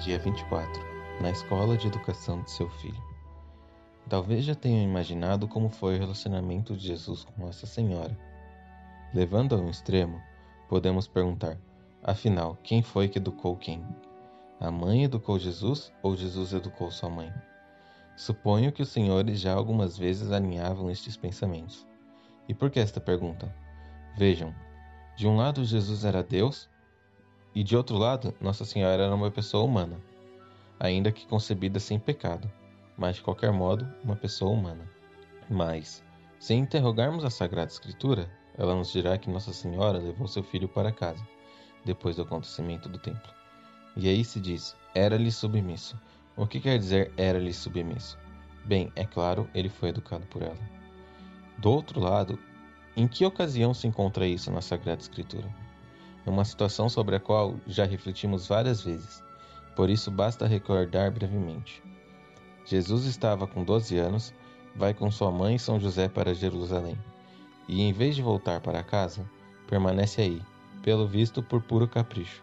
Dia 24 Na escola de educação de seu filho. Talvez já tenham imaginado como foi o relacionamento de Jesus com Nossa Senhora. Levando a um extremo, podemos perguntar: afinal, quem foi que educou quem? A mãe educou Jesus ou Jesus educou sua mãe? Suponho que os senhores já algumas vezes alinhavam estes pensamentos. E por que esta pergunta? Vejam, de um lado Jesus era Deus e de outro lado Nossa Senhora era uma pessoa humana, ainda que concebida sem pecado, mas de qualquer modo uma pessoa humana. Mas, se interrogarmos a Sagrada Escritura, ela nos dirá que Nossa Senhora levou seu filho para casa, depois do acontecimento do templo. E aí se diz: era-lhe submisso. O que quer dizer era-lhe submisso? Bem, é claro, ele foi educado por ela. Do outro lado, em que ocasião se encontra isso na Sagrada Escritura? É uma situação sobre a qual já refletimos várias vezes, por isso basta recordar brevemente. Jesus estava com 12 anos, vai com sua mãe e São José para Jerusalém, e em vez de voltar para casa, permanece aí, pelo visto por puro capricho.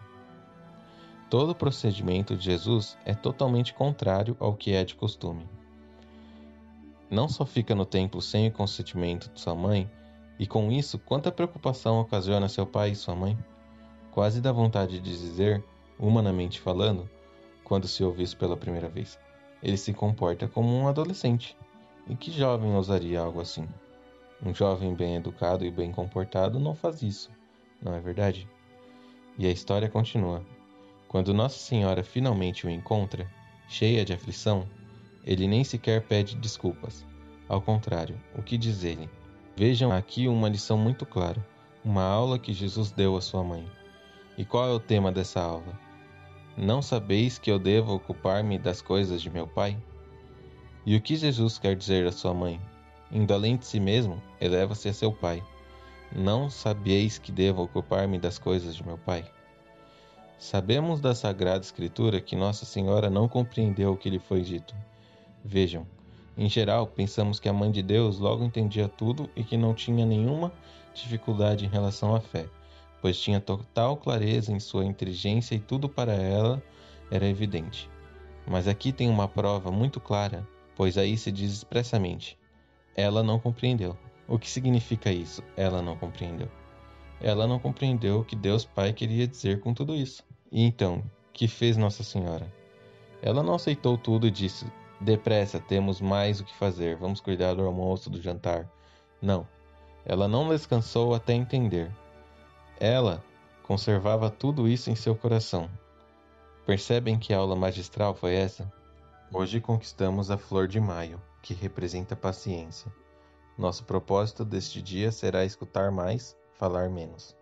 Todo o procedimento de Jesus é totalmente contrário ao que é de costume. Não só fica no templo sem o consentimento de sua mãe, e com isso, quanta preocupação ocasiona seu pai e sua mãe? Quase dá vontade de dizer, humanamente falando, quando se ouve isso pela primeira vez. Ele se comporta como um adolescente. E que jovem ousaria algo assim? Um jovem bem educado e bem comportado não faz isso, não é verdade? E a história continua. Quando Nossa Senhora finalmente o encontra, cheia de aflição, ele nem sequer pede desculpas. Ao contrário, o que diz ele? Vejam aqui uma lição muito clara, uma aula que Jesus deu à sua mãe. E qual é o tema dessa aula? Não sabeis que eu devo ocupar-me das coisas de meu Pai? E o que Jesus quer dizer à sua mãe? Indo além de si mesmo, eleva-se a seu Pai. Não sabeis que devo ocupar-me das coisas de meu Pai? Sabemos da Sagrada Escritura que Nossa Senhora não compreendeu o que lhe foi dito. Vejam, em geral, pensamos que a Mãe de Deus logo entendia tudo e que não tinha nenhuma dificuldade em relação à fé, pois tinha total clareza em sua inteligência e tudo para ela era evidente. Mas aqui tem uma prova muito clara, pois aí se diz expressamente: ela não compreendeu. O que significa isso? Ela não compreendeu. Ela não compreendeu o que Deus Pai queria dizer com tudo isso. E então, que fez Nossa Senhora? Ela não aceitou tudo e disse: Depressa, temos mais o que fazer, vamos cuidar do almoço, do jantar. Não. Ela não descansou até entender. Ela conservava tudo isso em seu coração. Percebem que aula magistral foi essa? Hoje conquistamos a flor de maio, que representa paciência. Nosso propósito deste dia será escutar mais, falar menos.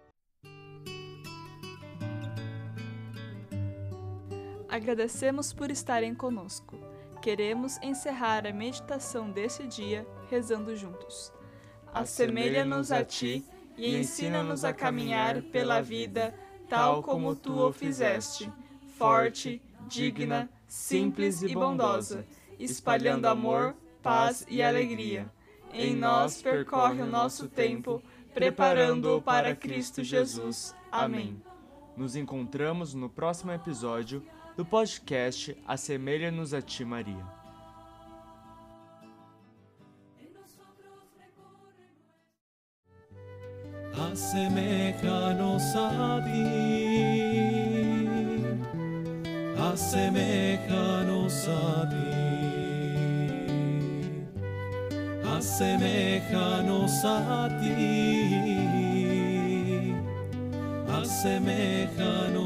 Agradecemos por estarem conosco. Queremos encerrar a meditação desse dia rezando juntos. Assemelha-nos a ti e ensina-nos a caminhar pela vida tal como tu o fizeste, forte, digna, simples e bondosa, espalhando amor, paz e alegria. Em nós percorre o nosso tempo, preparando-o para Cristo Jesus. Amém. Nos encontramos no próximo episódio do podcast Assemelha-nos a Ti, Maria. Assemelha-nos a ti. Assemelha-nos a ti. Assemelha-nos a ti. Assemelha-nos a ti.